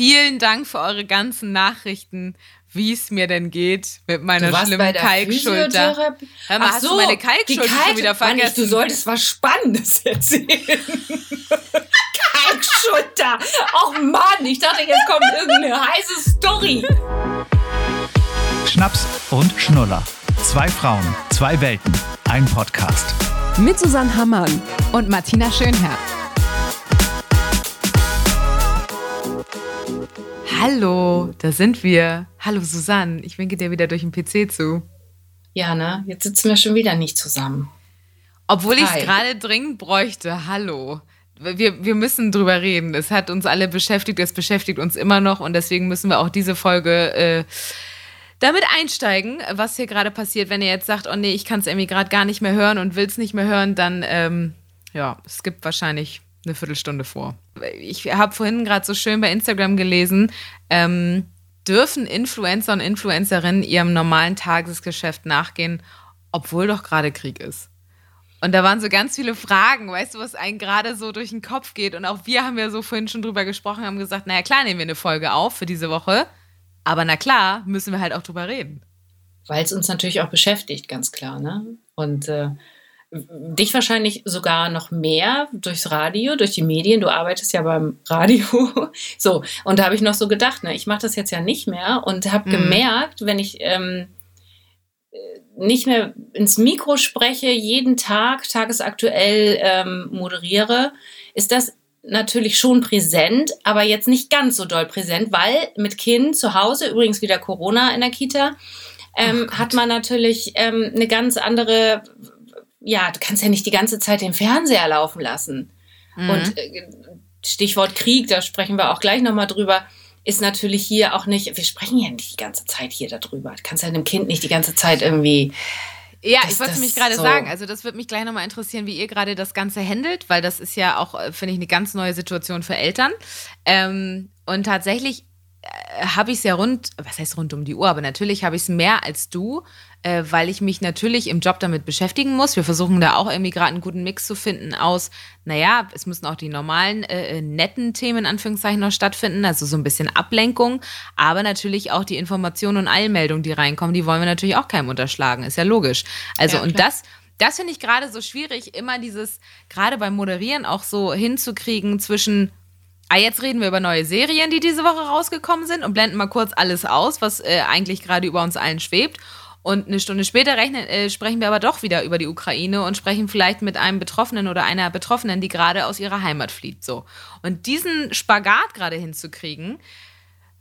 Vielen Dank für eure ganzen Nachrichten, wie es mir denn geht mit meiner schlimmen Kalkschulter. Hör mal, Ach hast so, du meine Kalkschulter Kalk schon wieder vergessen? Mann, du solltest was Spannendes erzählen. Kalkschulter. Och Mann, ich dachte, jetzt kommt irgendeine heiße Story. Schnaps und Schnuller. Zwei Frauen, zwei Welten, ein Podcast. Mit Susanne Hammann und Martina Schönherr. Hallo, da sind wir. Hallo Susanne, ich winke dir wieder durch den PC zu. Ja, ne? Jetzt sitzen wir schon wieder nicht zusammen. Obwohl ich es gerade dringend bräuchte. Hallo. Wir, wir müssen drüber reden. Es hat uns alle beschäftigt, es beschäftigt uns immer noch und deswegen müssen wir auch diese Folge äh, damit einsteigen, was hier gerade passiert. Wenn ihr jetzt sagt, oh nee, ich kann es irgendwie gerade gar nicht mehr hören und will es nicht mehr hören, dann ähm, ja, es gibt wahrscheinlich eine Viertelstunde vor. Ich habe vorhin gerade so schön bei Instagram gelesen, ähm, dürfen Influencer und Influencerinnen ihrem normalen Tagesgeschäft nachgehen, obwohl doch gerade Krieg ist. Und da waren so ganz viele Fragen, weißt du, was einem gerade so durch den Kopf geht. Und auch wir haben ja so vorhin schon drüber gesprochen, haben gesagt, naja, klar nehmen wir eine Folge auf für diese Woche. Aber na klar, müssen wir halt auch drüber reden. Weil es uns natürlich auch beschäftigt, ganz klar, ne? Und äh, dich wahrscheinlich sogar noch mehr durchs Radio, durch die Medien. Du arbeitest ja beim Radio. So, und da habe ich noch so gedacht, ne, ich mache das jetzt ja nicht mehr und habe mhm. gemerkt, wenn ich ähm, nicht mehr ins Mikro spreche, jeden Tag tagesaktuell ähm, moderiere, ist das natürlich schon präsent, aber jetzt nicht ganz so doll präsent, weil mit Kind zu Hause, übrigens wieder Corona in der Kita, ähm, hat man natürlich ähm, eine ganz andere ja, du kannst ja nicht die ganze Zeit den Fernseher laufen lassen. Mhm. Und äh, Stichwort Krieg, da sprechen wir auch gleich nochmal drüber, ist natürlich hier auch nicht, wir sprechen ja nicht die ganze Zeit hier darüber. Du kannst ja einem Kind nicht die ganze Zeit irgendwie. Ja, das, ich wollte mich gerade so sagen, also das würde mich gleich nochmal interessieren, wie ihr gerade das Ganze handelt, weil das ist ja auch, äh, finde ich, eine ganz neue Situation für Eltern. Ähm, und tatsächlich habe ich es ja rund, was heißt rund um die Uhr, aber natürlich habe ich es mehr als du, äh, weil ich mich natürlich im Job damit beschäftigen muss. Wir versuchen da auch irgendwie gerade einen guten Mix zu finden aus, naja, es müssen auch die normalen, äh, äh, netten Themen in Anführungszeichen noch stattfinden, also so ein bisschen Ablenkung, aber natürlich auch die Informationen und Eilmeldungen, die reinkommen, die wollen wir natürlich auch keinem unterschlagen, ist ja logisch. Also ja, und das das finde ich gerade so schwierig, immer dieses, gerade beim Moderieren auch so hinzukriegen zwischen Ah, jetzt reden wir über neue Serien, die diese Woche rausgekommen sind und blenden mal kurz alles aus, was äh, eigentlich gerade über uns allen schwebt. Und eine Stunde später rechnen, äh, sprechen wir aber doch wieder über die Ukraine und sprechen vielleicht mit einem Betroffenen oder einer Betroffenen, die gerade aus ihrer Heimat flieht. So. Und diesen Spagat gerade hinzukriegen,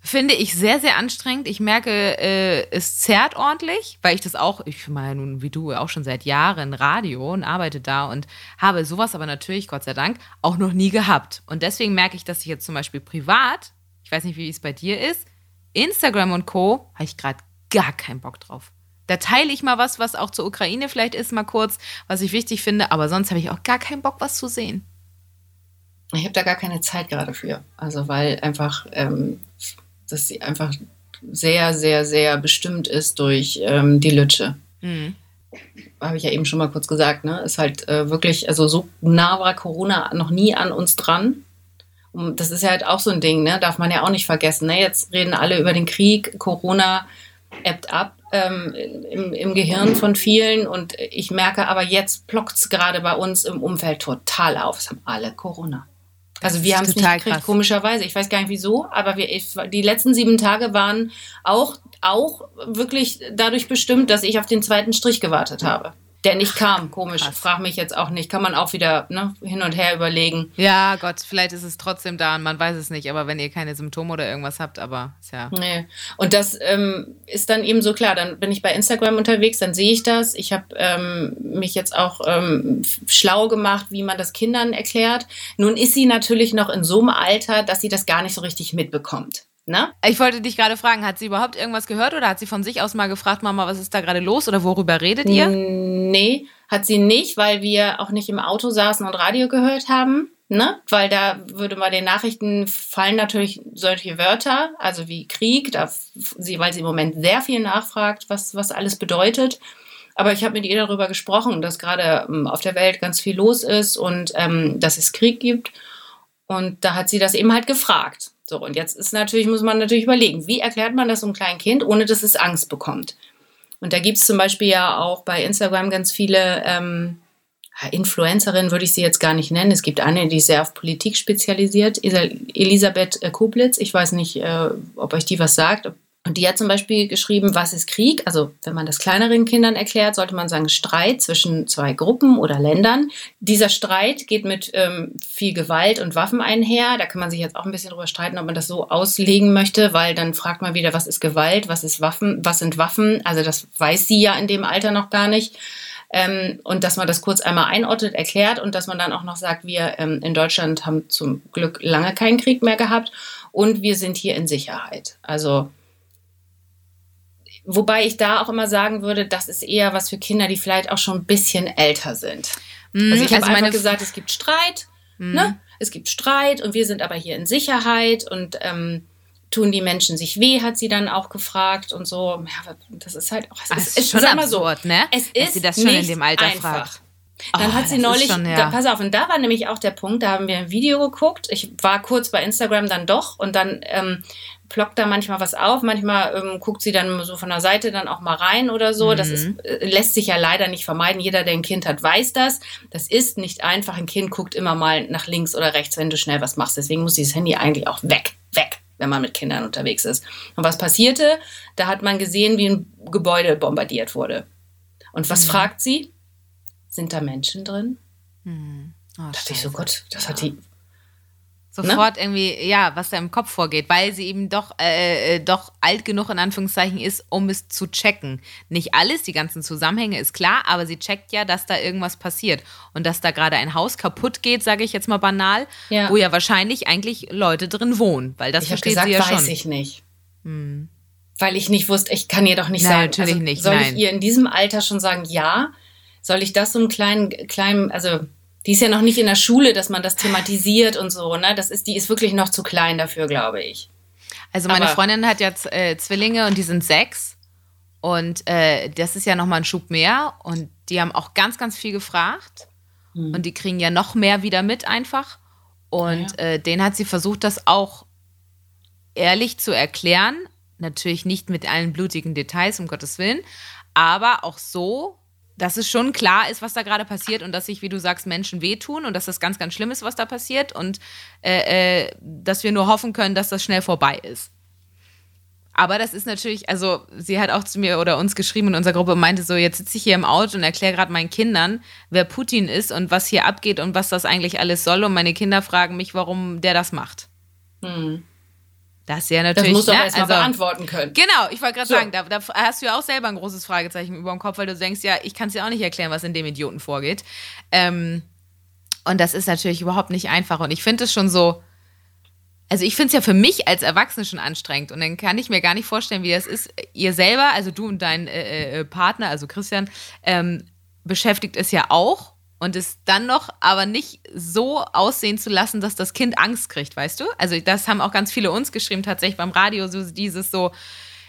finde ich sehr, sehr anstrengend. Ich merke, äh, es zerrt ordentlich, weil ich das auch, ich meine nun wie du auch schon seit Jahren Radio und arbeite da und habe sowas aber natürlich, Gott sei Dank, auch noch nie gehabt. Und deswegen merke ich, dass ich jetzt zum Beispiel privat, ich weiß nicht, wie es bei dir ist, Instagram und Co. habe ich gerade gar keinen Bock drauf. Da teile ich mal was, was auch zur Ukraine vielleicht ist, mal kurz, was ich wichtig finde, aber sonst habe ich auch gar keinen Bock, was zu sehen. Ich habe da gar keine Zeit gerade für. Also, weil einfach ähm, dass sie einfach sehr, sehr, sehr bestimmt ist durch ähm, die Lütsche. Mhm. Habe ich ja eben schon mal kurz gesagt, ne? Ist halt äh, wirklich, also so nah war Corona noch nie an uns dran. Und das ist ja halt auch so ein Ding, ne? Darf man ja auch nicht vergessen. Ne? Jetzt reden alle über den Krieg, Corona ebbt ab ähm, im, im Gehirn von vielen und ich merke aber jetzt plockt es gerade bei uns im Umfeld total auf. Es haben alle Corona. Also wir haben es nicht gekriegt, krass. komischerweise. Ich weiß gar nicht wieso, aber wir, die letzten sieben Tage waren auch, auch wirklich dadurch bestimmt, dass ich auf den zweiten Strich gewartet habe der nicht kam. Komisch. Krass. Frag mich jetzt auch nicht. Kann man auch wieder ne, hin und her überlegen. Ja, Gott, vielleicht ist es trotzdem da und man weiß es nicht. Aber wenn ihr keine Symptome oder irgendwas habt, aber ist ja. Nee. Und das ähm, ist dann eben so klar. Dann bin ich bei Instagram unterwegs, dann sehe ich das. Ich habe ähm, mich jetzt auch ähm, schlau gemacht, wie man das Kindern erklärt. Nun ist sie natürlich noch in so einem Alter, dass sie das gar nicht so richtig mitbekommt. Ne? Ich wollte dich gerade fragen, hat sie überhaupt irgendwas gehört oder hat sie von sich aus mal gefragt, Mama, was ist da gerade los oder worüber redet ihr? Nee, hat sie nicht, weil wir auch nicht im Auto saßen und Radio gehört haben. Ne? Weil da würde bei den Nachrichten fallen natürlich solche Wörter, also wie Krieg, sie, weil sie im Moment sehr viel nachfragt, was, was alles bedeutet. Aber ich habe mit ihr darüber gesprochen, dass gerade ähm, auf der Welt ganz viel los ist und ähm, dass es Krieg gibt. Und da hat sie das eben halt gefragt So, und jetzt ist natürlich, muss man natürlich überlegen, wie erklärt man das einem kleinen Kind, ohne dass es Angst bekommt. Und da gibt es zum Beispiel ja auch bei Instagram ganz viele ähm, Influencerinnen, würde ich sie jetzt gar nicht nennen. Es gibt eine, die ist sehr auf Politik spezialisiert, Elisabeth äh, Koblitz. Ich weiß nicht, äh, ob euch die was sagt, und die hat zum Beispiel geschrieben, was ist Krieg? Also wenn man das kleineren Kindern erklärt, sollte man sagen Streit zwischen zwei Gruppen oder Ländern. Dieser Streit geht mit ähm, viel Gewalt und Waffen einher. Da kann man sich jetzt auch ein bisschen drüber streiten, ob man das so auslegen möchte, weil dann fragt man wieder, was ist Gewalt, was ist Waffen, was sind Waffen? Also das weiß sie ja in dem Alter noch gar nicht. Ähm, und dass man das kurz einmal einordnet, erklärt und dass man dann auch noch sagt, wir ähm, in Deutschland haben zum Glück lange keinen Krieg mehr gehabt und wir sind hier in Sicherheit. Also Wobei ich da auch immer sagen würde, das ist eher was für Kinder, die vielleicht auch schon ein bisschen älter sind. Mhm, also ich habe also einfach gesagt, es gibt Streit, mhm. ne? Es gibt Streit und wir sind aber hier in Sicherheit und ähm, tun die Menschen sich weh, hat sie dann auch gefragt und so. Ja, das ist halt auch, es Ach, ist, ist schon absurd, so, ne? Es ist Dass sie das schon in dem Alter einfach. fragt. Dann oh, hat sie neulich, schon, ja. da, pass auf, und da war nämlich auch der Punkt, da haben wir ein Video geguckt. Ich war kurz bei Instagram dann doch und dann ähm, plockt da manchmal was auf, manchmal ähm, guckt sie dann so von der Seite dann auch mal rein oder so. Mhm. Das ist, mhm. äh, lässt sich ja leider nicht vermeiden. Jeder, der ein Kind hat, weiß das. Das ist nicht einfach. Ein Kind guckt immer mal nach links oder rechts, wenn du schnell was machst. Deswegen muss dieses Handy eigentlich auch weg, weg, wenn man mit Kindern unterwegs ist. Und was passierte? Da hat man gesehen, wie ein Gebäude bombardiert wurde. Und was mhm. fragt sie? Sind da Menschen drin? Mhm. Oh, da dachte ich so, Gott, das ja. hat die sofort ne? irgendwie, ja, was da im Kopf vorgeht, weil sie eben doch, äh, äh, doch alt genug in Anführungszeichen ist, um es zu checken. Nicht alles, die ganzen Zusammenhänge ist klar, aber sie checkt ja, dass da irgendwas passiert und dass da gerade ein Haus kaputt geht, sage ich jetzt mal banal, ja. wo ja wahrscheinlich eigentlich Leute drin wohnen, weil das ich versteht gesagt, sie ja weiß schon. weiß ich nicht. Hm. Weil ich nicht wusste, ich kann ihr doch nicht Nein, sagen. Natürlich also, nicht. Soll Nein. ich ihr in diesem Alter schon sagen, ja? Soll ich das so einem kleinen, kleinen, also die ist ja noch nicht in der Schule, dass man das thematisiert und so, ne? Das ist, die ist wirklich noch zu klein dafür, glaube ich. Also meine Aber Freundin hat jetzt äh, Zwillinge und die sind sechs. Und äh, das ist ja nochmal ein Schub mehr. Und die haben auch ganz, ganz viel gefragt. Mhm. Und die kriegen ja noch mehr wieder mit einfach. Und ja. äh, denen hat sie versucht, das auch ehrlich zu erklären. Natürlich nicht mit allen blutigen Details, um Gottes Willen. Aber auch so, dass es schon klar ist, was da gerade passiert und dass sich, wie du sagst, Menschen wehtun und dass das ganz, ganz schlimm ist, was da passiert und äh, äh, dass wir nur hoffen können, dass das schnell vorbei ist. Aber das ist natürlich, also sie hat auch zu mir oder uns geschrieben in unserer Gruppe und meinte so, jetzt sitze ich hier im Auto und erkläre gerade meinen Kindern, wer Putin ist und was hier abgeht und was das eigentlich alles soll. Und meine Kinder fragen mich, warum der das macht. Hm. Das ist ja natürlich. Das musst du ne? erstmal also, beantworten können. Genau, ich wollte gerade so. sagen, da, da, hast du ja auch selber ein großes Fragezeichen über dem Kopf, weil du denkst, ja, ich kann es dir auch nicht erklären, was in dem Idioten vorgeht. Ähm, und das ist natürlich überhaupt nicht einfach. Und ich finde es schon so. Also ich finde es ja für mich als Erwachsene schon anstrengend und dann kann ich mir gar nicht vorstellen, wie das ist. Ihr selber, also du und dein äh, äh Partner, also Christian, ähm, beschäftigt es ja auch und es dann noch aber nicht so aussehen zu lassen, dass das Kind Angst kriegt, weißt du? Also das haben auch ganz viele uns geschrieben, tatsächlich beim Radio, so dieses so,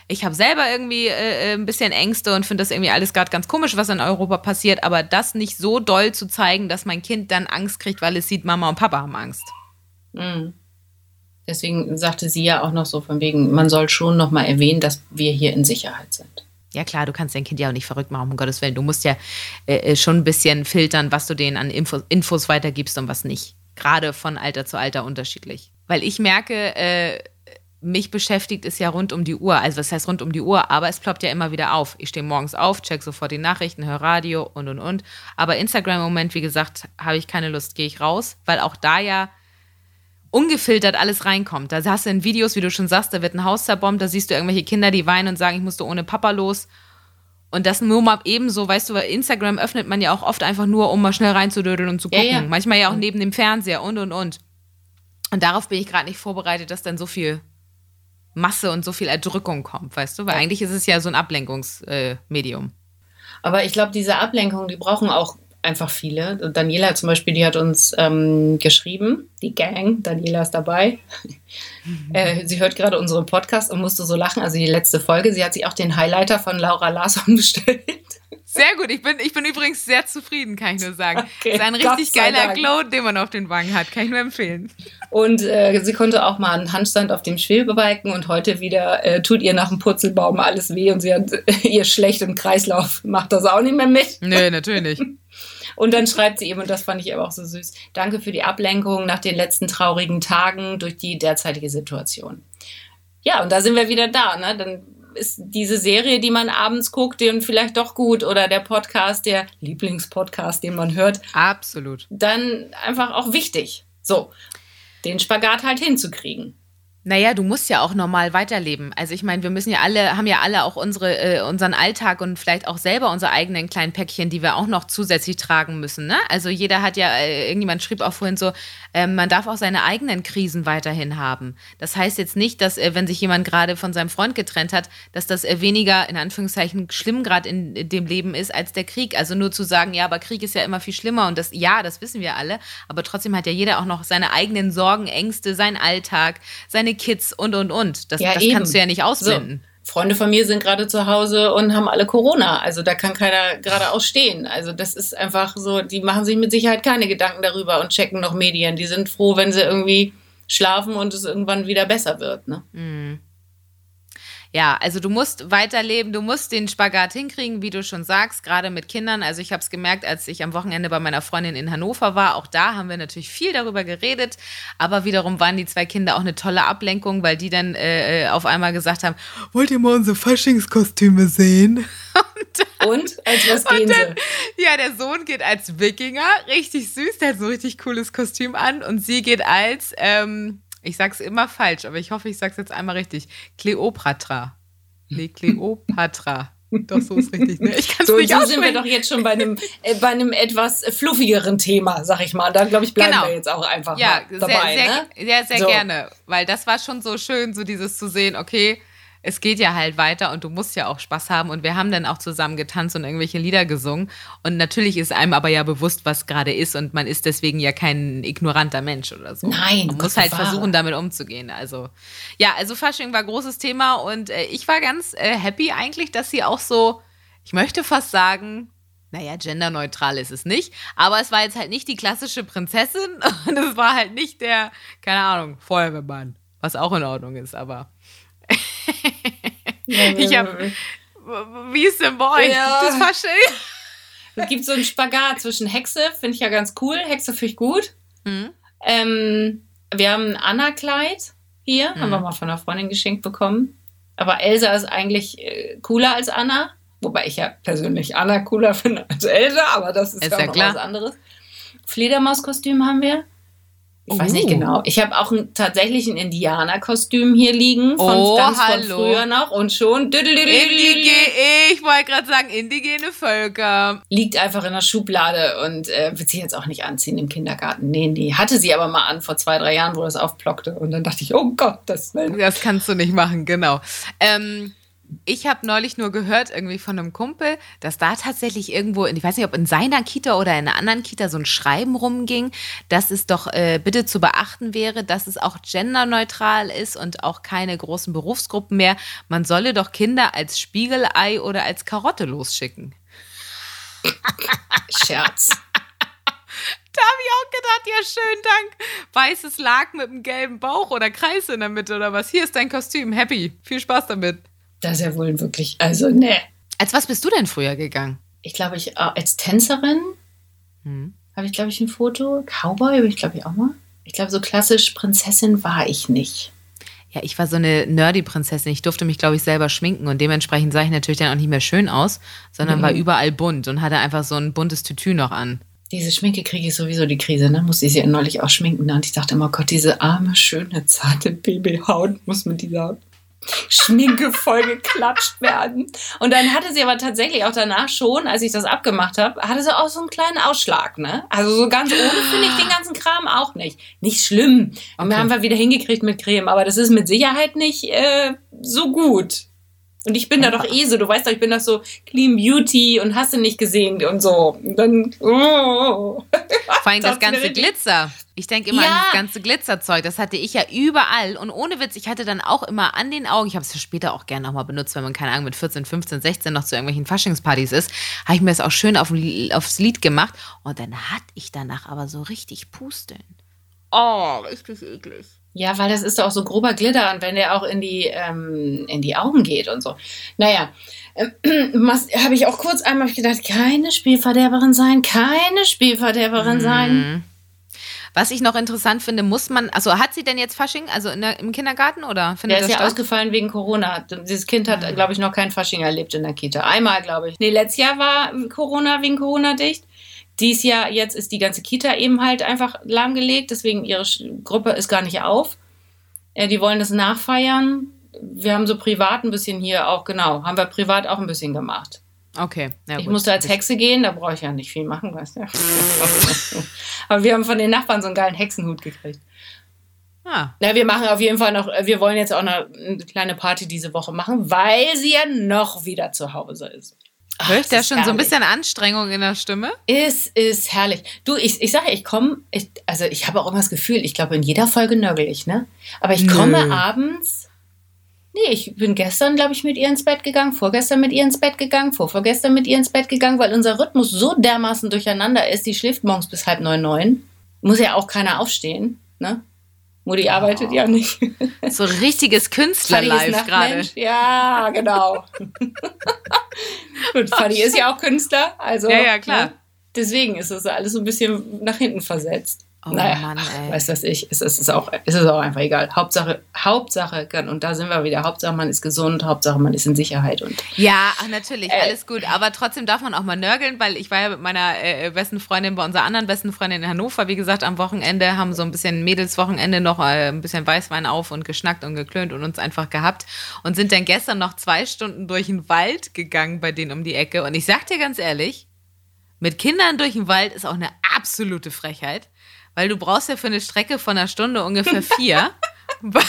ich habe selber irgendwie äh, äh ein bisschen Ängste und finde das irgendwie alles gerade ganz komisch, was in Europa passiert, aber das nicht so doll zu zeigen, dass mein Kind dann Angst kriegt, weil es sieht, Mama und Papa haben Angst. Mhm. Deswegen sagte sie ja auch noch so von wegen, man soll schon noch mal erwähnen, dass wir hier in Sicherheit sind. Ja klar, du kannst dein Kind ja auch nicht verrückt machen, um Gottes Willen. Du musst ja äh, äh, schon ein bisschen filtern, was du denen an Infos, Infos weitergibst und was nicht. Gerade von Alter zu Alter unterschiedlich. Weil ich merke, äh, mich beschäftigt es ja rund um die Uhr. Also was heißt rund um die Uhr? Aber es ploppt ja immer wieder auf. Ich stehe morgens auf, check sofort die Nachrichten, höre Radio und und und. Aber Instagram im Moment, wie gesagt, habe ich keine Lust, gehe ich raus, weil auch da ja ungefiltert alles reinkommt. Da hast du in Videos, wie du schon sagst, da wird ein Haus zerbombt, da siehst du irgendwelche Kinder, die weinen und sagen, ich musste ohne Papa los. Und das nur mal ebenso, weißt du, weil Instagram öffnet man ja auch oft einfach nur, um mal schnell reinzudödeln und zu gucken. Ja, ja. Manchmal ja auch neben dem Fernseher und und und. Und darauf bin ich gerade nicht vorbereitet, dass dann so viel Masse und so viel Erdrückung kommt, weißt du? Weil ja. eigentlich ist es ja so ein Ablenkungsmedium. Äh, Aber ich glaube, diese Ablenkung, die brauchen auch einfach viele. Daniela zum Beispiel, die hat uns ähm, geschrieben, die Gang, Daniela ist dabei. Mhm. äh, sie hört gerade unseren Podcast und musste so lachen, also die letzte Folge. Sie hat sich auch den Highlighter von Laura Larsson bestellt. Sehr gut. Ich bin, ich bin übrigens sehr zufrieden, kann ich nur sagen. Okay, ist ein richtig geiler Dank. Glow, den man auf den Wangen hat. Kann ich nur empfehlen. Und äh, sie konnte auch mal einen Handstand auf dem Schwebebalken und heute wieder äh, tut ihr nach dem Purzelbaum alles weh und sie hat ihr schlecht im Kreislauf. Macht das auch nicht mehr mit. Nö, natürlich nicht. Und dann schreibt sie eben, und das fand ich aber auch so süß, danke für die Ablenkung nach den letzten traurigen Tagen durch die derzeitige Situation. Ja, und da sind wir wieder da. Ne? Dann ist diese Serie, die man abends guckt, den vielleicht doch gut oder der Podcast, der Lieblingspodcast, den man hört. Absolut. Dann einfach auch wichtig. So, den Spagat halt hinzukriegen. Naja, du musst ja auch normal weiterleben. Also ich meine, wir müssen ja alle, haben ja alle auch unsere, äh, unseren Alltag und vielleicht auch selber unsere eigenen kleinen Päckchen, die wir auch noch zusätzlich tragen müssen. Ne? Also jeder hat ja, äh, irgendjemand schrieb auch vorhin so, äh, man darf auch seine eigenen Krisen weiterhin haben. Das heißt jetzt nicht, dass äh, wenn sich jemand gerade von seinem Freund getrennt hat, dass das äh, weniger in Anführungszeichen schlimm gerade in, in, dem Leben ist als der Krieg. Also nur zu sagen, ja, aber Krieg ist ja immer viel schlimmer und das, ja, das wissen wir alle. Aber trotzdem hat ja jeder auch noch seine eigenen Sorgen, Ängste, seinen Alltag, seine kleine Kids und und und. Das, ja, das kannst du ja nicht ausblenden. So. Freunde von mir sind gerade zu Hause und haben alle Corona. Also da kann keiner gerade ausstehen. Also das ist einfach so, die machen sich mit Sicherheit keine Gedanken darüber und checken noch Medien. Die sind froh, wenn sie irgendwie schlafen und es irgendwann wieder besser wird. Ne? Mhm ja, also du musst weiterleben, du musst den Spagat hinkriegen, wie du schon sagst, gerade mit Kindern. Also ich habe es gemerkt, als ich am Wochenende bei meiner Freundin in Hannover war. Auch da haben wir natürlich viel darüber geredet. Aber wiederum waren die zwei Kinder auch eine tolle Ablenkung, weil die dann äh, äh auf einmal gesagt haben, wollt ihr mal unsere Faschingskostüme sehen? Und, und als was gehen dann, sie? Ja, der Sohn geht als Wikinger, richtig süß, der hat so ein richtig cooles Kostüm an. Und sie geht als... Ähm, ich sag's immer falsch, aber ich hoffe, ich sag's jetzt einmal richtig. Kleopatra. Le Kleopatra. Doch, so ist richtig. Ne? Ich kann's so, nicht so sind wir doch jetzt schon bei einem, äh, bei einem etwas fluffigeren Thema, sag ich mal. Da, glaube ich, bleiben genau. wir jetzt auch einfach ja, mal dabei. Sehr, ne? sehr, sehr, sehr so. gerne. Weil das war schon so schön, so dieses zu sehen, okay, es geht ja halt weiter und du musst ja auch Spaß haben. Und wir haben dann auch zusammen getanzt und irgendwelche Lieder gesungen. Und natürlich ist einem aber ja bewusst, was gerade ist. Und man ist deswegen ja kein ignoranter Mensch oder so. Nein. Man muss halt versuchen, damit umzugehen. Also, ja, also Fasching war großes Thema. Und äh, ich war ganz äh, happy eigentlich, dass sie auch so, ich möchte fast sagen, naja, genderneutral ist es nicht, aber es war jetzt halt nicht die klassische Prinzessin und es war halt nicht der, keine Ahnung, Feuerwehrmann, was auch in Ordnung ist, aber ich hab, wie ist denn bei euch? Ja. Das Fasching? Es gibt so einen Spagat zwischen Hexe, finde ich ja ganz cool. Hexe finde ich gut. Mhm. Ähm, wir haben ein Anna-Kleid hier, mhm. haben wir mal von einer Freundin geschenkt bekommen. Aber Elsa ist eigentlich äh, cooler als Anna. Wobei ich ja persönlich Anna cooler finde als Elsa, aber das ist, ist ja, ja noch was anderes. Fledermauskostüm haben wir. Ich weiß nicht oh. genau. Ich habe auch ein, tatsächlich ein Indianerkostüm hier liegen von oh, ganz hallo. von früher noch und schon. Indige, ich wollte gerade sagen, indigene Völker. Liegt einfach in der Schublade und äh, wird sie jetzt auch nicht anziehen im Kindergarten. Nee, nee. Hatte sie aber mal an vor zwei, drei Jahren, wo das aufplockte. Und dann dachte ich, oh Gott, das will. Das kannst du nicht machen, genau. Ähm, ich habe neulich nur gehört, irgendwie von einem Kumpel, dass da tatsächlich irgendwo, ich weiß nicht, ob in seiner Kita oder in einer anderen Kita so ein Schreiben rumging, dass es doch äh, bitte zu beachten wäre, dass es auch genderneutral ist und auch keine großen Berufsgruppen mehr. Man solle doch Kinder als Spiegelei oder als Karotte losschicken. Scherz. Da habe ich auch gedacht, ja, schön, Dank. Weißes Lack mit einem gelben Bauch oder Kreis in der Mitte oder was. Hier ist dein Kostüm. Happy. Viel Spaß damit. Das ist ja wohl wirklich, also ne. Als was bist du denn früher gegangen? Ich glaube, ich äh, als Tänzerin hm. habe ich, glaube ich, ein Foto. Cowboy habe ich, glaube ich, auch mal. Ich glaube, so klassisch Prinzessin war ich nicht. Ja, ich war so eine Nerdy-Prinzessin. Ich durfte mich, glaube ich, selber schminken und dementsprechend sah ich natürlich dann auch nicht mehr schön aus, sondern mhm. war überall bunt und hatte einfach so ein buntes Tütü noch an. Diese Schminke kriege ich sowieso die Krise, ne? Muss ich sie neulich auch schminken. Und ich dachte immer, oh Gott, diese arme, schöne, zarte Babyhaut muss mit dieser Schminke voll geklatscht werden. Und dann hatte sie aber tatsächlich auch danach schon, als ich das abgemacht habe, hatte sie auch so einen kleinen Ausschlag, ne? Also so ganz ohne finde ich den ganzen Kram auch nicht. Nicht schlimm. Und okay. wir haben wir wieder hingekriegt mit Creme, aber das ist mit Sicherheit nicht äh, so gut. Und ich bin da doch eh so, du weißt doch, ich bin doch so Clean Beauty und hast du nicht gesehen und so. Und dann. Oh. Vor allem das ganze Glitzer. Ich denke immer ja. an das ganze Glitzerzeug. Das hatte ich ja überall. Und ohne Witz, ich hatte dann auch immer an den Augen, ich habe es ja später auch gerne nochmal benutzt, wenn man, keine Ahnung, mit 14, 15, 16 noch zu irgendwelchen Faschingspartys ist, habe ich mir das auch schön auf, aufs Lied gemacht. Und dann hatte ich danach aber so richtig Pusteln. Oh, richtig eklig. Ja, weil das ist doch auch so grober Glitter und wenn der auch in die, ähm, in die Augen geht und so. Naja, äh, habe ich auch kurz einmal gedacht, keine Spielverderberin sein, keine Spielverderberin mhm. sein. Was ich noch interessant finde, muss man, also hat sie denn jetzt Fasching, also der, im Kindergarten oder findet Der ist ja statt? ausgefallen wegen Corona. Dieses Kind hat, mhm. glaube ich, noch kein Fasching erlebt in der Kita. Einmal, glaube ich. Nee, letztes Jahr war Corona wegen Corona dicht. Dies Jahr, jetzt ist die ganze Kita eben halt einfach lahmgelegt, deswegen ihre Gruppe ist gar nicht auf. Äh, die wollen das nachfeiern. Wir haben so privat ein bisschen hier auch, genau, haben wir privat auch ein bisschen gemacht. Okay. Ja, ich gut. musste als Hexe gehen, da brauche ich ja nicht viel machen, weißt du. Aber wir haben von den Nachbarn so einen geilen Hexenhut gekriegt. Ah. Ja, wir machen auf jeden Fall noch, wir wollen jetzt auch eine, eine kleine Party diese Woche machen, weil sie ja noch wieder zu Hause ist. Höre ich da schon herrlich. so ein bisschen Anstrengung in der Stimme? Es ist herrlich. Du, ich, ich sage, ich komme, also ich habe auch immer das Gefühl, ich glaube, in jeder Folge nörgel ich, ne? Aber ich komme Nö. abends. Nee, ich bin gestern, glaube ich, mit ihr ins Bett gegangen, vorgestern mit ihr ins Bett gegangen, vorvorgestern mit ihr ins Bett gegangen, weil unser Rhythmus so dermaßen durcheinander ist. Die schläft morgens bis halb neun, neun. Muss ja auch keiner aufstehen, ne? Mutti oh. arbeitet ja nicht. So richtiges Künstlerlife gerade. Ja, genau. Und Fanny ist ja auch Künstler, also. Ja, ja, klar. Ne? Deswegen ist das alles so ein bisschen nach hinten versetzt. Oh naja, Mann, ey. Weiß das ich. Es ist, auch, es ist auch einfach egal. Hauptsache, Hauptsache, und da sind wir wieder. Hauptsache, man ist gesund. Hauptsache, man ist in Sicherheit. Und, ja, ach, natürlich, äh, alles gut. Aber trotzdem darf man auch mal nörgeln, weil ich war ja mit meiner äh, besten Freundin bei unserer anderen besten Freundin in Hannover, wie gesagt, am Wochenende, haben so ein bisschen Mädelswochenende noch äh, ein bisschen Weißwein auf und geschnackt und geklönt und uns einfach gehabt und sind dann gestern noch zwei Stunden durch den Wald gegangen bei denen um die Ecke. Und ich sag dir ganz ehrlich, mit Kindern durch den Wald ist auch eine absolute Frechheit weil du brauchst ja für eine Strecke von einer Stunde ungefähr vier. weil,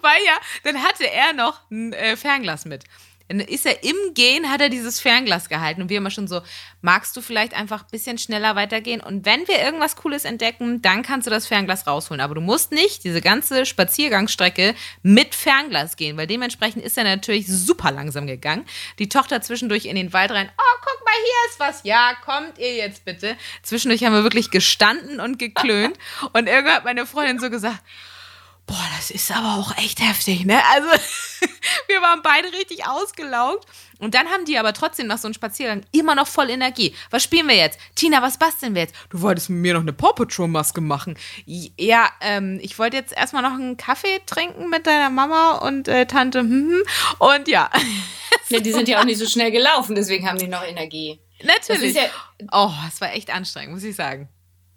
weil, ja, dann hatte er noch ein äh, Fernglas mit. Dann ist er im Gehen, hat er dieses Fernglas gehalten und wir immer schon so, magst du vielleicht einfach ein bisschen schneller weitergehen und wenn wir irgendwas Cooles entdecken, dann kannst du das Fernglas rausholen. Aber du musst nicht diese ganze Spaziergangsstrecke mit Fernglas gehen, weil dementsprechend ist er natürlich super langsam gegangen. Die Tochter zwischendurch in den Wald rein, oh, guck mal, hier ist was. Ja, kommt ihr jetzt bitte. Zwischendurch haben wir wirklich gestanden und geklönt und irgendwann hat meine Freundin so gesagt, Boah, das ist aber auch echt heftig, ne? Also, wir waren beide richtig ausgelaugt. Und dann haben die aber trotzdem nach so einem Spaziergang immer noch voll Energie. Was spielen wir jetzt? Tina, was basteln wir jetzt? Du wolltest mit mir noch eine Paw Patrol Maske machen. Ja, ähm, ich wollte jetzt erstmal noch einen Kaffee trinken mit deiner Mama und äh, Tante. Hm, hm. Und ja. ja. Die sind ja auch nicht so schnell gelaufen, deswegen haben die noch Energie. Natürlich. Ja oh, es war echt anstrengend, muss ich sagen.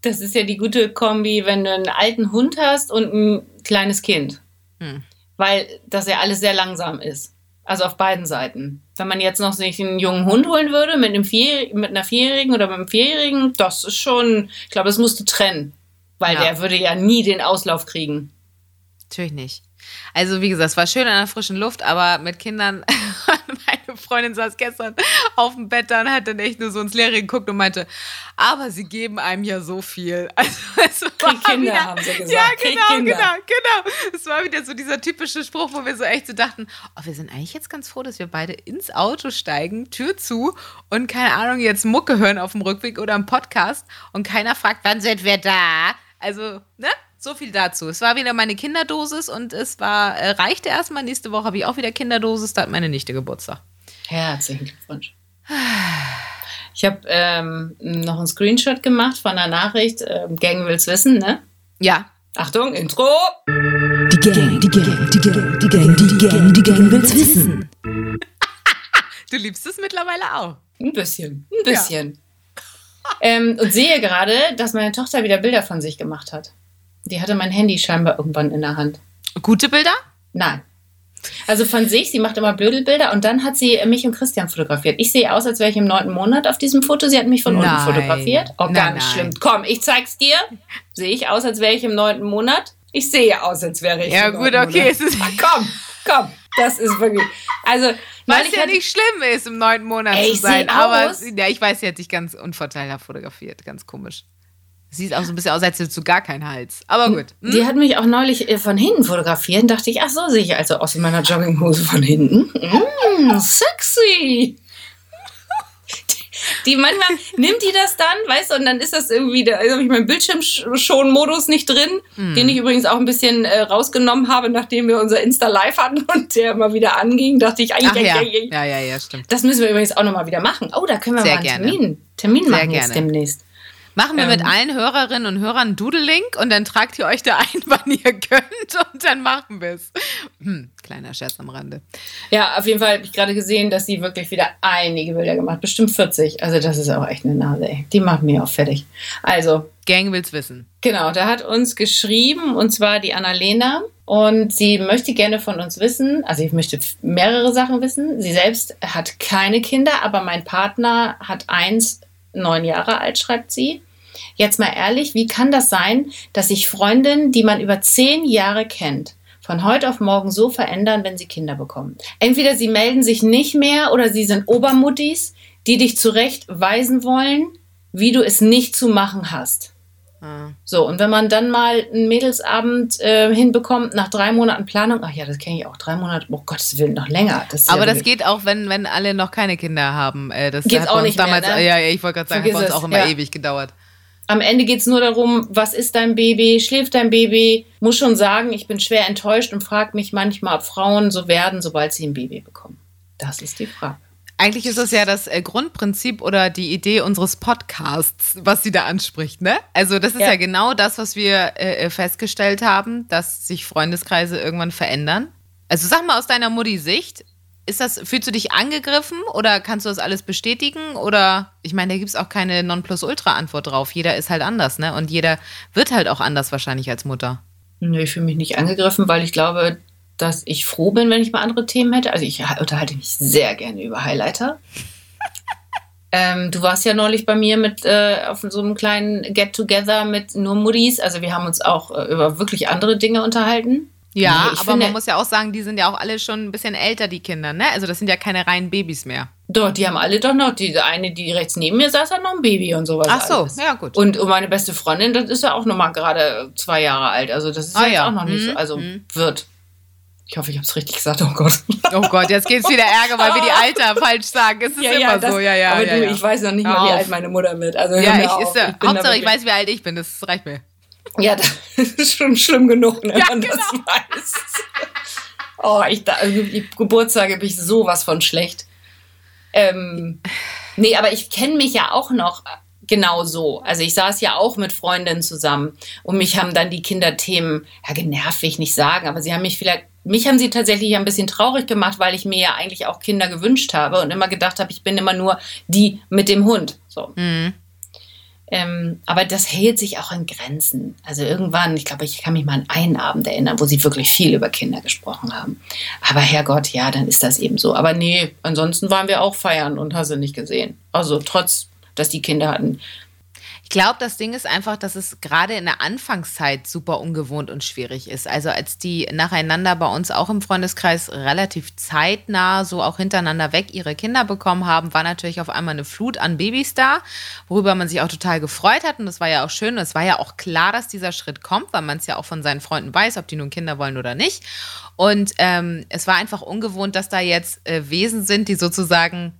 Das ist ja die gute Kombi, wenn du einen alten Hund hast und ein kleines Kind. Hm. Weil das ja alles sehr langsam ist. Also auf beiden Seiten. Wenn man jetzt noch sich einen jungen Hund holen würde mit, einem Vier, mit einer Vierjährigen oder mit einem Vierjährigen, das ist schon, ich glaube, es musste trennen. Weil ja. der würde ja nie den Auslauf kriegen. Natürlich nicht. Also wie gesagt, es war schön an der frischen Luft, aber mit Kindern, meine Freundin saß gestern auf dem Bett da und hat dann echt nur so ins Leere geguckt und meinte, aber sie geben einem ja so viel. Also, es war Kinder, wieder, haben sie gesagt. Ja, genau, genau, genau. Es war wieder so dieser typische Spruch, wo wir so echt so dachten, oh, wir sind eigentlich jetzt ganz froh, dass wir beide ins Auto steigen, Tür zu und keine Ahnung, jetzt Mucke hören auf dem Rückweg oder im Podcast und keiner fragt, wann sind wir da? Also, ne? So viel dazu. Es war wieder meine Kinderdosis und es war, äh, reichte erstmal. Nächste Woche habe ich auch wieder Kinderdosis, da hat meine Nichte Geburtstag. Herzlichen Glückwunsch. Ich habe ähm, noch einen Screenshot gemacht von einer Nachricht. Ähm, Gang will's wissen, ne? Ja. Achtung, Intro. Die Gang, die Gang, die Gang, die Gang, die Gang, die Gang will's wissen. du liebst es mittlerweile auch. Ein bisschen, ein bisschen. Ja. ähm, und sehe gerade, dass meine Tochter wieder Bilder von sich gemacht hat. Die hatte mein Handy scheinbar irgendwann in der Hand. Gute Bilder? Nein. Also von sich, sie macht immer Blödelbilder und dann hat sie mich und Christian fotografiert. Ich sehe aus, als wäre ich im neunten Monat auf diesem Foto. Sie hat mich von nein. unten fotografiert. Oh, nein, ganz nein. schlimm. Komm, ich zeig's dir. Sehe ich aus, als wäre ich im neunten Monat? Ich sehe aus, als wäre ich. Ja, gut, okay. Monat. Es ist komm, komm. Das ist wirklich. Also, was ja nicht schlimm ist, im neunten Monat Ey, zu sein. Aber ja, ich weiß, sie hat sich ganz unvorteilhaft fotografiert. Ganz komisch. Sieht auch so ein bisschen aus, als hättest du gar keinen Hals. Aber gut. Hm? Die hat mich auch neulich äh, von hinten fotografiert und dachte ich, ach so sehe ich also aus in meiner Jogginghose von hinten. Mm, sexy. Die manchmal nimmt die das dann, weißt du, und dann ist das irgendwie, da habe ich meinen Bildschirm-Schon-Modus nicht drin, mm. den ich übrigens auch ein bisschen äh, rausgenommen habe, nachdem wir unser Insta Live hatten und der mal wieder anging, dachte ich eigentlich, ja. ja, ja, ja, stimmt. Das müssen wir übrigens auch nochmal wieder machen. Oh, da können wir Sehr mal einen gerne. Termin, Termin Sehr machen gerne. jetzt demnächst. Machen wir ähm, mit allen Hörerinnen und Hörern einen Doodle-Link und dann tragt ihr euch da ein, wann ihr könnt und dann machen wir es. Hm, kleiner Scherz am Rande. Ja, auf jeden Fall habe ich gerade gesehen, dass sie wirklich wieder einige Bilder gemacht Bestimmt 40. Also das ist auch echt eine Nase, ey. Die macht mir auch fertig. Also. Gang will's wissen. Genau, da hat uns geschrieben und zwar die Annalena. Und sie möchte gerne von uns wissen, also ich möchte mehrere Sachen wissen. Sie selbst hat keine Kinder, aber mein Partner hat eins, neun Jahre alt, schreibt sie. Jetzt mal ehrlich, wie kann das sein, dass sich Freundinnen, die man über zehn Jahre kennt, von heute auf morgen so verändern, wenn sie Kinder bekommen? Entweder sie melden sich nicht mehr oder sie sind Obermuttis, die dich zurechtweisen wollen, wie du es nicht zu machen hast. Ah. So, und wenn man dann mal einen Mädelsabend äh, hinbekommt, nach drei Monaten Planung, ach ja, das kenne ich auch, drei Monate, oh Gottes Willen, noch länger. Das Aber ja das geht auch, wenn, wenn alle noch keine Kinder haben. Äh, das Geht's auch nicht damals, mehr, ne? Ja, ich wollte gerade sagen, Vergiss hat bei uns auch immer ja. ewig gedauert am Ende geht es nur darum, was ist dein Baby, schläft dein Baby. Muss schon sagen, ich bin schwer enttäuscht und frage mich manchmal, ob Frauen so werden, sobald sie ein Baby bekommen. Das ist die Frage. Eigentlich ist das ja das äh, Grundprinzip oder die Idee unseres Podcasts, was sie da anspricht, ne? Also das ist ja, ja genau das, was wir äh, äh, festgestellt haben, dass sich Freundeskreise irgendwann verändern. Also sag mal aus deiner Mutti-Sicht, ist das, fühlst du dich angegriffen oder kannst du das alles bestätigen? Oder ich meine, da gibt es auch keine Nonplusultra-Antwort drauf. Jeder ist halt anders, ne? Und jeder wird halt auch anders wahrscheinlich als Mutter. Nö, ich fühle mich nicht angegriffen, weil ich glaube, dass ich froh bin, wenn ich mal andere Themen hätte. Also ich unterhalte mich sehr gerne über Highlighter. ähm, du warst ja neulich bei mir mit äh, auf so einem kleinen Get-Together mit nur Muddis. Also wir haben uns auch äh, über wirklich andere Dinge unterhalten. Ja, nee, aber finde, man muss ja auch sagen, die sind ja auch alle schon ein bisschen älter, die Kinder, ne? Also das sind ja keine reinen Babys mehr. Doch, die haben alle doch noch, die eine, die rechts neben mir saß, hat noch ein Baby und sowas. Ach so, alles. ja gut. Und, und meine beste Freundin, das ist ja auch noch mal gerade zwei Jahre alt. Also das ist ah, ja, auch noch nicht mhm. so, also mhm. wird. Ich hoffe, ich habe es richtig gesagt. Oh Gott. Oh Gott, jetzt geht's wieder Ärger, weil wir die Alter falsch sagen. Es ist ja, immer ja, das, so. Ja, ja, aber ja, du, ich weiß noch nicht mal, wie alt meine Mutter wird. Also ja, ich, ist, ich Hauptsache, ich weiß, wie alt ich bin. Das reicht mir. Ja, das ist schon schlimm genug, ne, wenn ja, man genau. das weiß. Oh, ich, da, also die Geburtstage bin ich sowas von schlecht. Ähm, nee, aber ich kenne mich ja auch noch genau so. Also ich saß ja auch mit Freundinnen zusammen und mich haben dann die Kinderthemen, ja genervt will ich nicht sagen, aber sie haben mich vielleicht, mich haben sie tatsächlich ein bisschen traurig gemacht, weil ich mir ja eigentlich auch Kinder gewünscht habe und immer gedacht habe, ich bin immer nur die mit dem Hund. So. Mhm. Ähm, aber das hält sich auch in Grenzen. Also irgendwann, ich glaube, ich kann mich mal an einen Abend erinnern, wo sie wirklich viel über Kinder gesprochen haben. Aber Herrgott, ja, dann ist das eben so. Aber nee, ansonsten waren wir auch feiern und hast du nicht gesehen. Also trotz, dass die Kinder hatten. Ich glaube, das Ding ist einfach, dass es gerade in der Anfangszeit super ungewohnt und schwierig ist. Also als die nacheinander bei uns auch im Freundeskreis relativ zeitnah, so auch hintereinander weg ihre Kinder bekommen haben, war natürlich auf einmal eine Flut an Babys da, worüber man sich auch total gefreut hat. Und das war ja auch schön. Es war ja auch klar, dass dieser Schritt kommt, weil man es ja auch von seinen Freunden weiß, ob die nun Kinder wollen oder nicht. Und ähm, es war einfach ungewohnt, dass da jetzt äh, Wesen sind, die sozusagen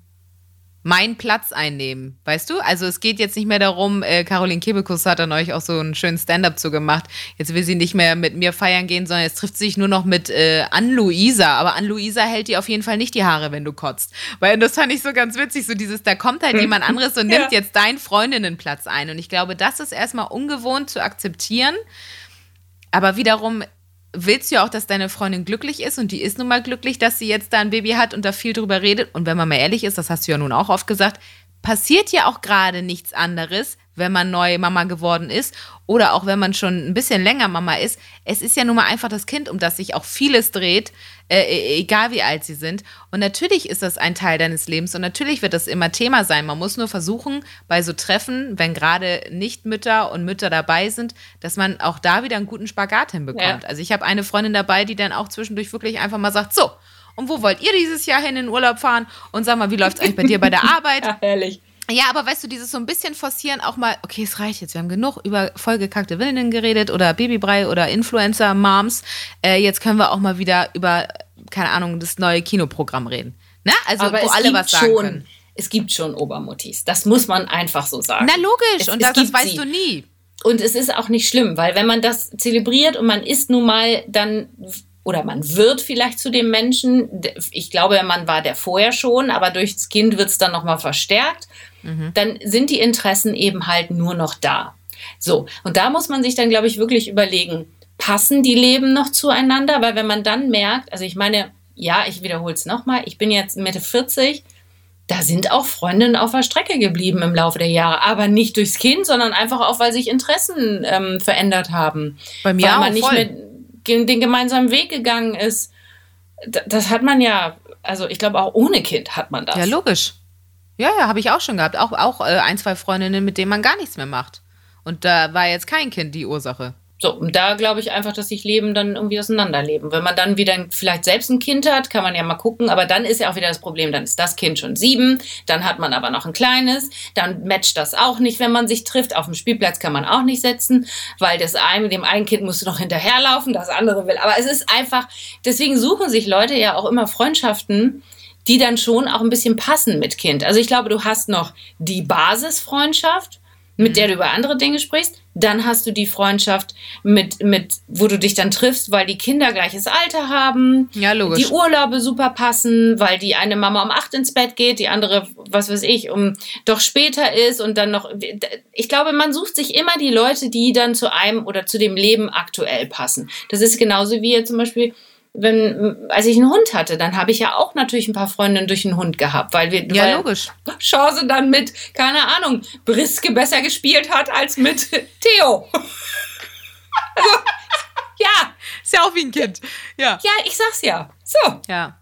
meinen Platz einnehmen, weißt du? Also es geht jetzt nicht mehr darum, äh, Caroline Kebekus hat dann euch auch so einen schönen Stand-up zu gemacht. Jetzt will sie nicht mehr mit mir feiern gehen, sondern jetzt trifft sie sich nur noch mit äh, Ann-Luisa. Aber Ann-Luisa hält dir auf jeden Fall nicht die Haare, wenn du kotzt. Weil das fand ich so ganz witzig, so dieses, da kommt halt jemand anderes und nimmt ja. jetzt deinen Freundinnenplatz ein. Und ich glaube, das ist erstmal ungewohnt zu akzeptieren. Aber wiederum willst du ja auch, dass deine Freundin glücklich ist und die ist nun mal glücklich, dass sie jetzt da ein Baby hat und da viel drüber redet. Und wenn man mal ehrlich ist, das hast du ja nun auch oft gesagt, passiert ja auch gerade nichts anderes, wenn man neue Mama geworden ist oder auch wenn man schon ein bisschen länger Mama ist. Es ist ja nun mal einfach das Kind, um das sich auch vieles dreht, äh, e, egal wie alt sie sind. Und natürlich ist das ein Teil deines Lebens und natürlich wird das immer Thema sein. Man muss nur versuchen, bei so Treffen, wenn gerade nicht Mütter und Mütter dabei sind, dass man auch da wieder einen guten Spagat hinbekommt. Ja. Also ich habe eine Freundin dabei, die dann auch zwischendurch wirklich einfach mal sagt, so, Und wo wollt ihr dieses Jahr hin in den Urlaub fahren? Und sag mal, wie läuft es eigentlich bei dir bei der Arbeit? Ja, herrlich. Ja, aber weißt du, dieses so ein bisschen forcieren auch mal, okay, es reicht jetzt, wir haben genug über vollgekackte Willen geredet oder Babybrei oder Influencer-Moms. Äh, jetzt können wir auch mal wieder über, keine Ahnung, das neue Kinoprogramm reden. Ne? Also, Aber wo alle was sagen schon, können. Es gibt schon Obermuttis. Das muss man einfach so sagen. Na logisch, Es- und es das, das weißt sie. du nie. Und es ist auch nicht schlimm, weil wenn man das zelebriert und man ist nun mal dann oder man wird vielleicht zu dem Menschen, ich glaube, Mann war der vorher schon, aber durchs Kind wird es dann nochmal verstärkt, dann sind die Interessen eben halt nur noch da. So, und da muss man sich dann, glaube ich, wirklich überlegen, passen die Leben noch zueinander? Weil wenn man dann merkt, also ich meine, ja, ich wiederhole es nochmal, ich bin jetzt Mitte 40, da sind auch Freundinnen auf der Strecke geblieben im Laufe der Jahre, aber nicht durchs Kind, sondern einfach auch, weil sich Interessen ähm, verändert haben. Bei mir weil auch, man nicht voll. mehr den gemeinsamen Weg gegangen ist. Das hat man ja, also ich glaube auch ohne Kind hat man das. Ja, logisch. Ja, ja, habe ich auch schon gehabt. Auch, auch äh, ein, zwei Freundinnen, mit denen man gar nichts mehr macht. Und da war jetzt kein Kind die Ursache. So, und da glaube ich einfach, dass sich Leben dann irgendwie auseinanderleben. Wenn man dann wieder vielleicht selbst ein Kind hat, kann man ja mal gucken, aber dann ist ja auch wieder das Problem, dann ist das Kind schon sieben, dann hat man aber noch ein kleines, dann matcht das auch nicht, wenn man sich trifft. Auf dem Spielplatz kann man auch nicht setzen, weil das eine, dem einen Kind musst du noch hinterherlaufen, das andere will. Aber es ist einfach, deswegen suchen sich Leute ja auch immer Freundschaften, die dann schon auch ein bisschen passen mit Kind. Also ich glaube, du hast noch die Basisfreundschaft, mit der du über andere Dinge sprichst. Dann hast du die Freundschaft mit, mit, wo du dich dann triffst, weil die Kinder gleiches Alter haben. Ja, logisch. Die Urlaube super passen, weil die eine Mama um acht ins Bett geht, die andere, was weiß ich, um doch später ist und dann noch. Ich glaube, man sucht sich immer die Leute, die dann zu einem oder zu dem Leben aktuell passen. Das ist genauso wie zum Beispiel wenn, als ich einen Hund hatte, dann habe ich ja auch natürlich ein paar Freundinnen durch einen Hund gehabt, weil wir, Ja, weil logisch. Chance dann mit, keine Ahnung, Briske besser gespielt hat als mit Theo. also, ja, Ist ja auch wie ein Kind. Ja. ja, ich sag's ja. So. Ja.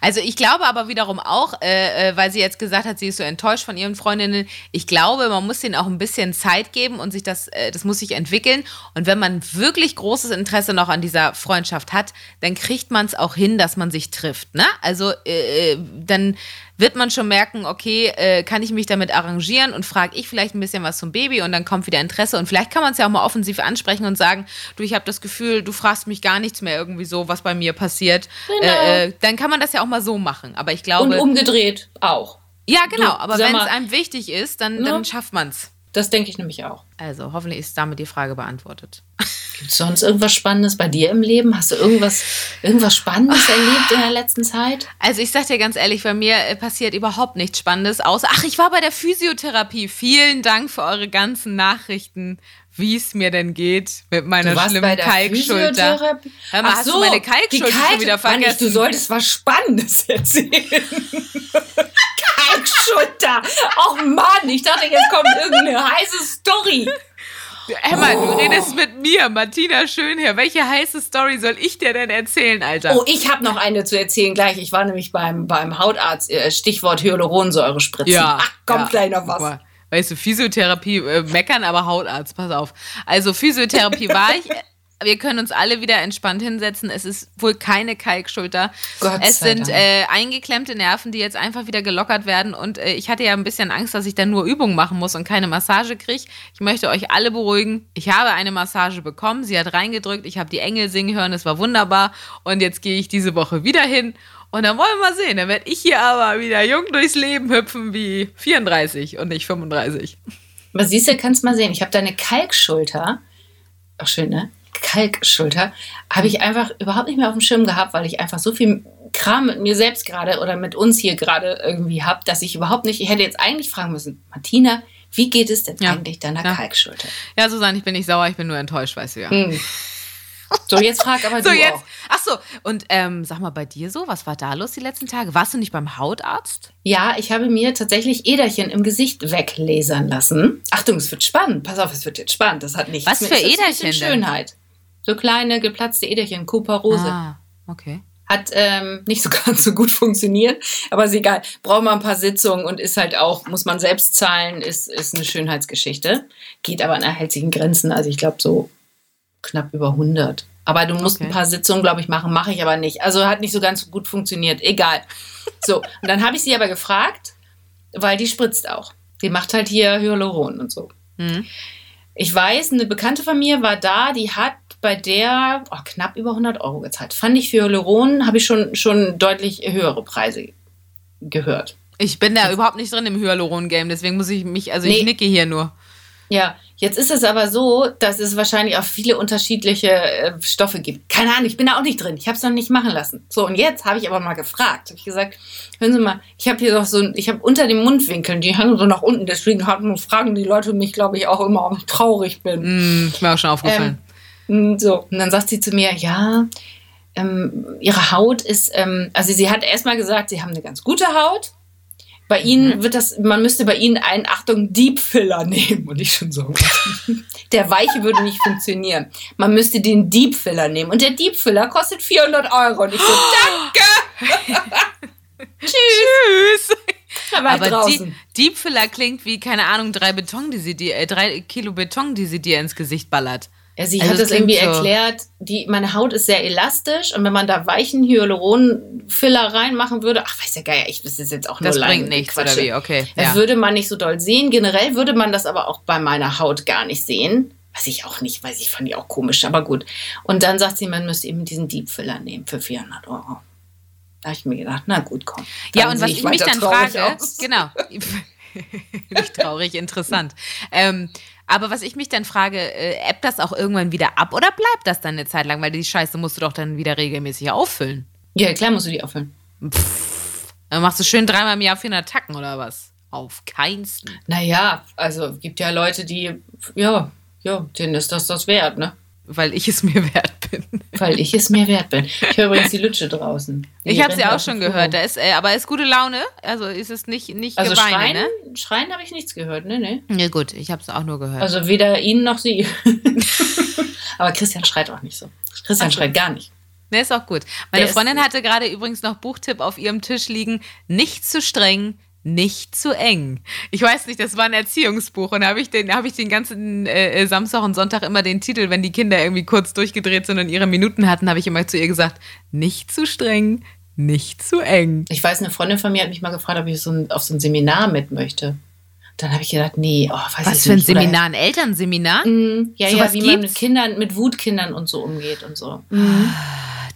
Also ich glaube aber wiederum auch, äh, äh, weil sie jetzt gesagt hat, sie ist so enttäuscht von ihren Freundinnen. Ich glaube, man muss denen auch ein bisschen Zeit geben und sich das, äh, das muss sich entwickeln. Und wenn man wirklich großes Interesse noch an dieser Freundschaft hat, dann kriegt man es auch hin, dass man sich trifft. Ne? Also äh, äh, dann wird man schon merken, okay, äh, kann ich mich damit arrangieren und frage ich vielleicht ein bisschen was zum Baby und dann kommt wieder Interesse und vielleicht kann man es ja auch mal offensiv ansprechen und sagen, du, ich habe das Gefühl, du fragst mich gar nichts mehr irgendwie so, was bei mir passiert. Genau. Äh, äh, dann kann man das ja auch mal so machen. Aber ich glaube, Und umgedreht auch. ja genau. du, aber wenn es einem wichtig ist, dann, ne? dann schafft man es. Das denke ich nämlich auch. Also hoffentlich ist damit die Frage beantwortet. Gibt es sonst irgendwas Spannendes bei dir im Leben? Hast du irgendwas, irgendwas Spannendes erlebt in der letzten Zeit? Also ich sag dir ganz ehrlich, bei mir äh, passiert überhaupt nichts Spannendes, außer, ach, ich war bei der Physiotherapie. Vielen Dank für eure ganzen Nachrichten, wie es mir denn geht mit meiner Du warst schlimmen bei der Kalkschulter. Physiotherapie? Hör mal, Ach hast du so, meine die Kalkschulter schon Kalk- wieder Mann, ich, vergessen? Du solltest was Spannendes erzählen. Kalkschulter. Och Mann, ich dachte, jetzt kommt irgendeine heiße Story. Emma, du redest mit mir, Martina Schönherr. Welche heiße Story soll ich dir denn erzählen, Alter? Oh, ich habe noch eine zu erzählen gleich. Ich war nämlich beim, beim Hautarzt, äh, Stichwort Hyaluronsäure spritzen. Ach, kommt ja. gleich noch was. mal. Weißt du, Physiotherapie äh, meckern, aber Hautarzt, pass auf. Also Physiotherapie war ich. Wir können uns alle wieder entspannt hinsetzen. Es ist wohl keine Kalkschulter. Gott es sind äh, eingeklemmte Nerven, die jetzt einfach wieder gelockert werden. Und äh, ich hatte ja ein bisschen Angst, dass ich dann nur Übungen machen muss und keine Massage kriege. Ich möchte euch alle beruhigen. Ich habe eine Massage bekommen. Sie hat reingedrückt. Ich habe die Engel singen hören. Es war wunderbar. Und jetzt gehe ich diese Woche wieder hin. Und dann wollen wir mal sehen. Dann werde ich hier aber wieder jung durchs Leben hüpfen wie 34 und nicht 35. Aber siehst du, kannst mal sehen. Ich habe deine Kalkschulter. Ach, schön, ne? Kalkschulter. Habe ich einfach überhaupt nicht mehr auf dem Schirm gehabt, weil ich einfach so viel Kram mit mir selbst gerade oder mit uns hier gerade irgendwie habe, dass ich überhaupt nicht. Ich hätte jetzt eigentlich fragen müssen, Martina, wie geht es denn Ja. eigentlich deiner Ja. Kalkschulter? Ja, Susanne, ich bin nicht sauer, ich bin nur enttäuscht, weißt du ja. Hm. So, jetzt frag aber So, du jetzt. auch. Ach so, und ähm, sag mal bei dir so, was war da los die letzten Tage? Warst du nicht beim Hautarzt? Ja, ich habe mir tatsächlich Äderchen im Gesicht weglasern lassen. Achtung, es wird spannend. Pass auf, es wird jetzt spannend. Das hat nichts Was mit für Äderchen bisschen denn? So kleine geplatzte Äderchen, Kuparose. Ah, okay. Hat ähm, nicht so ganz so gut funktioniert, aber ist egal. Braucht man ein paar Sitzungen und ist halt auch, muss man selbst zahlen, ist, ist eine Schönheitsgeschichte. Geht aber an erhältlichen Grenzen. Also ich glaube so knapp über 100 Aber du musst Okay. ein paar Sitzungen, glaube ich, machen. Mache ich aber nicht. Also hat nicht so ganz gut funktioniert. Egal. So, und dann habe ich sie aber gefragt, weil die spritzt auch. Die macht halt hier Hyaluron und so. Mhm. Ich weiß, eine Bekannte von mir war da, die hat bei der oh, knapp über 100 Euro gezahlt. Fand ich für Hyaluron, habe ich schon, schon deutlich höhere Preise gehört. Ich bin da überhaupt nicht drin im Hyaluron-Game, deswegen muss ich mich, also ich Nee. nicke hier nur. Ja, jetzt ist es aber so, dass es wahrscheinlich auch viele unterschiedliche äh, Stoffe gibt. Keine Ahnung, ich bin da auch nicht drin. Ich habe es noch nicht machen lassen. So, und jetzt habe ich aber mal gefragt. Habe ich gesagt, hören Sie mal, ich habe hier doch so, ich habe unter den Mundwinkeln, die hängen so nach unten. Deswegen haben, fragen die Leute mich, glaube ich, auch immer, ob ich traurig bin. Hm, ist mir auch schon aufgefallen. Mm, So, und dann sagt sie zu mir, ja, ähm, ihre Haut ist, ähm, also sie hat erstmal gesagt, sie haben eine ganz gute Haut. Bei ihnen wird das, man müsste bei ihnen einen, Achtung, Deep Filler nehmen. Und ich schon so. Der weiche würde nicht funktionieren. Man müsste den Deep Filler nehmen. Und der Deep Filler kostet 400 Euro. Und ich so, danke! Tschüss! Ich Aber draußen. die, Deep Filler klingt wie, keine Ahnung, drei Beton, die sie dir, äh, drei Kilo Beton, die sie dir ins Gesicht ballert. Ja, sie Also hat das irgendwie so- erklärt, die, meine Haut ist sehr elastisch und wenn man da weichen Hyaluron-Filler reinmachen würde, ach, weiß der Geier, ich wüsste es jetzt auch nur Das Laien- bringt nichts, Quatsche. oder wie? Okay. Das Ja. würde man nicht so doll sehen. Generell würde man das aber auch bei meiner Haut gar nicht sehen. Weiß ich auch nicht, weiß ich, fand ich auch komisch, aber gut. Und dann sagt sie, man müsste eben diesen Deep Filler nehmen für 400 Euro. Da habe ich mir gedacht, na gut, komm. Ja, und was ich mich dann frage, aus. genau, nicht traurig, interessant. Ähm, aber was ich mich dann frage, äh, ebbt das auch irgendwann wieder ab oder bleibt das dann eine Zeit lang? Weil die Scheiße musst du doch dann wieder regelmäßig auffüllen. Ja, klar musst du die auffüllen. Dann machst du schön dreimal im Jahr 400 Tacken oder was? Auf keinsten. Naja, also gibt ja Leute, die, ja, ja, denen ist das das wert, ne? Weil ich es mir wert bin. Weil ich es mir wert bin. Ich höre übrigens die Lütsche draußen. Die Ich habe sie auch schon gehört. Da ist, äh, aber ist gute Laune. Also ist es nicht, nicht Also Geweine, schreien, ne? schreien habe ich nichts gehört, ne, ne? Ja gut, ich habe es auch nur gehört. Also weder ihn noch sie. Aber Christian schreit auch nicht so. Christian Ach schreit gar nicht. Ne, ist auch gut. Meine Der Freundin hatte gerade übrigens noch Buchtipp auf ihrem Tisch liegen. Nicht zu streng, nicht zu eng. Ich weiß nicht, das war ein Erziehungsbuch und da habe ich den, habe ich den ganzen äh, Samstag und Sonntag immer den Titel, wenn die Kinder irgendwie kurz durchgedreht sind und ihre Minuten hatten, habe ich immer zu ihr gesagt, nicht zu streng, nicht zu eng. Ich weiß, eine Freundin von mir hat mich mal gefragt, ob ich so ein, auf so ein Seminar mit möchte. Dann habe ich gedacht, nee, oh, weiß Was ich für ein nicht. Seminar, ein Elternseminar? Mm, Ja, Sowas ja, wie man mit gibt's? Kindern, mit Wutkindern und so umgeht und so.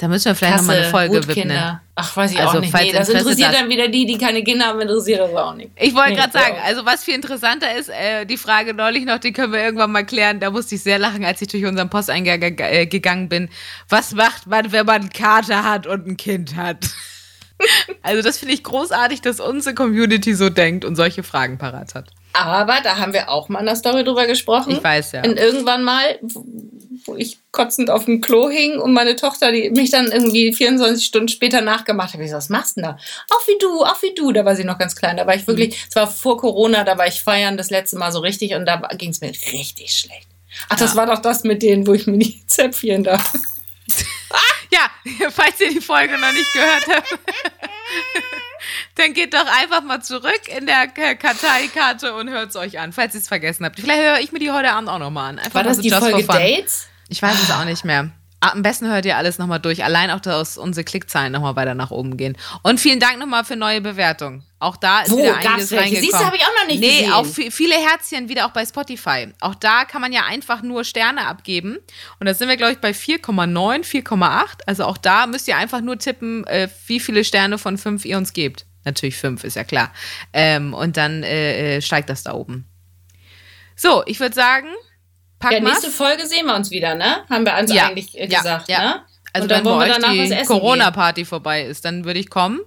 Da müssen wir vielleicht nochmal eine Folge widmen. Wutkinder. Ach, weiß ich Also, auch nicht. falls Nee, das interessiert das- dann wieder die, die keine Kinder haben, interessiert das auch nicht. Ich wollte Nee, gerade sagen, also was viel interessanter ist, äh, die Frage neulich noch, die können wir irgendwann mal klären. Da musste ich sehr lachen, als ich durch unseren Posteingang äh, gegangen bin. Was macht man, wenn man einen Kater hat und ein Kind hat? also das finde ich großartig, dass unsere Community so denkt und solche Fragen parat hat. Aber da haben wir auch mal in der Story drüber gesprochen. Ich weiß, ja. Und irgendwann mal, wo- ich kotzend auf dem Klo hing und meine Tochter, die mich dann irgendwie 24 Stunden später nachgemacht hat, ich so, was machst du denn da? Auch wie du, auch wie du. Da war sie noch ganz klein. Da war ich wirklich, es war vor Corona, da war ich feiern das letzte Mal so richtig und da ging es mir richtig schlecht. Ach, das Ja. war doch das mit denen, wo ich mir die zäpfchen da. Ja, falls ihr die Folge noch nicht gehört habt, dann geht doch einfach mal zurück in der Karteikarte und hört es euch an, falls ihr es vergessen habt. Vielleicht höre ich mir die heute Abend auch nochmal an. Einfach War das so die Folge. Dates? Ich weiß es auch nicht mehr. Am besten hört ihr alles nochmal durch. Allein auch, dass unsere Klickzahlen nochmal weiter nach oben gehen. Und vielen Dank nochmal für neue Bewertungen. Auch da ist Wo? wieder einiges reingekommen. Siehst du, hab ich auch noch nicht nee, gesehen. auch vi- viele Herzchen wieder auch bei Spotify. Auch da kann man ja einfach nur Sterne abgeben. Und da sind wir, glaube ich, bei 4,9, 4,8. Also auch da müsst ihr einfach nur tippen, äh, wie viele Sterne von 5 ihr uns gebt. Natürlich 5, ist ja klar. Ähm, und dann äh, äh, steigt das da oben. So, ich würde sagen, packen Ja, nächste. Folge sehen wir uns wieder, ne? Haben wir uns Ja, eigentlich äh, ja, gesagt, ja. ne? Also Und dann wenn bei wollen wir euch die Corona-Party vorbei ist, dann würde ich kommen.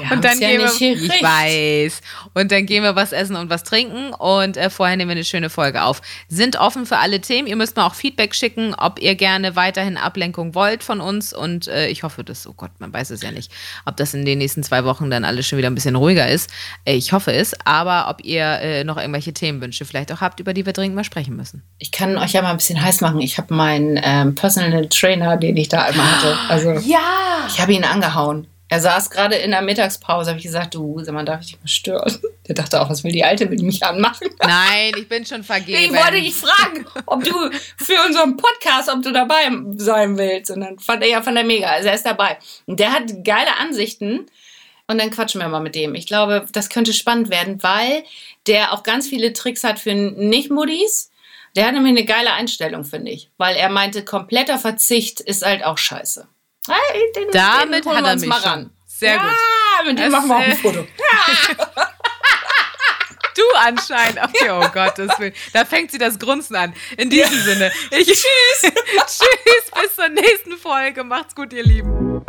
Wir Und dann ja gehen wir, ich weiß. Und dann gehen wir was essen und was trinken und äh, vorher nehmen wir eine schöne Folge auf. Sind offen für alle Themen. Ihr müsst mal auch Feedback schicken, ob ihr gerne weiterhin Ablenkung wollt von uns. Und äh, ich hoffe, dass, oh Gott, man weiß es ja nicht, ob das in den nächsten zwei Wochen dann alles schon wieder ein bisschen ruhiger ist. Äh, ich hoffe es. Aber ob ihr äh, noch irgendwelche Themenwünsche vielleicht auch habt, über die wir dringend mal sprechen müssen. Ich kann euch ja mal ein bisschen heiß machen. Ich habe meinen ähm, Personal Trainer, den ich da einmal hatte. Also Ja! ich habe ihn angehauen. Er saß gerade in der Mittagspause, habe ich gesagt, du, sag mal, darf ich dich mal stören? Der dachte auch, was will die Alte, will die mich anmachen? Nein, ich bin schon vergeben. Ich wollte dich fragen, ob du für unseren Podcast, ob du dabei sein willst. Und dann fand er ja von der mega, also er ist dabei. Und der hat geile Ansichten. Und dann quatschen wir mal mit dem. Ich glaube, das könnte spannend werden, weil der auch ganz viele Tricks hat für Nicht-Muddis. Der hat nämlich eine geile Einstellung, finde ich. Weil er meinte, kompletter Verzicht ist halt auch scheiße. Hey, den, Damit den hat er mich mal ran. Sehr ja, gut. mit dem machen wir auch ein Foto. Du anscheinend. Okay, oh Gottes Willen. Da fängt sie das Grunzen an. In diesem ja. Sinne. Ich, tschüss. tschüss. Bis zur nächsten Folge. Macht's gut, ihr Lieben.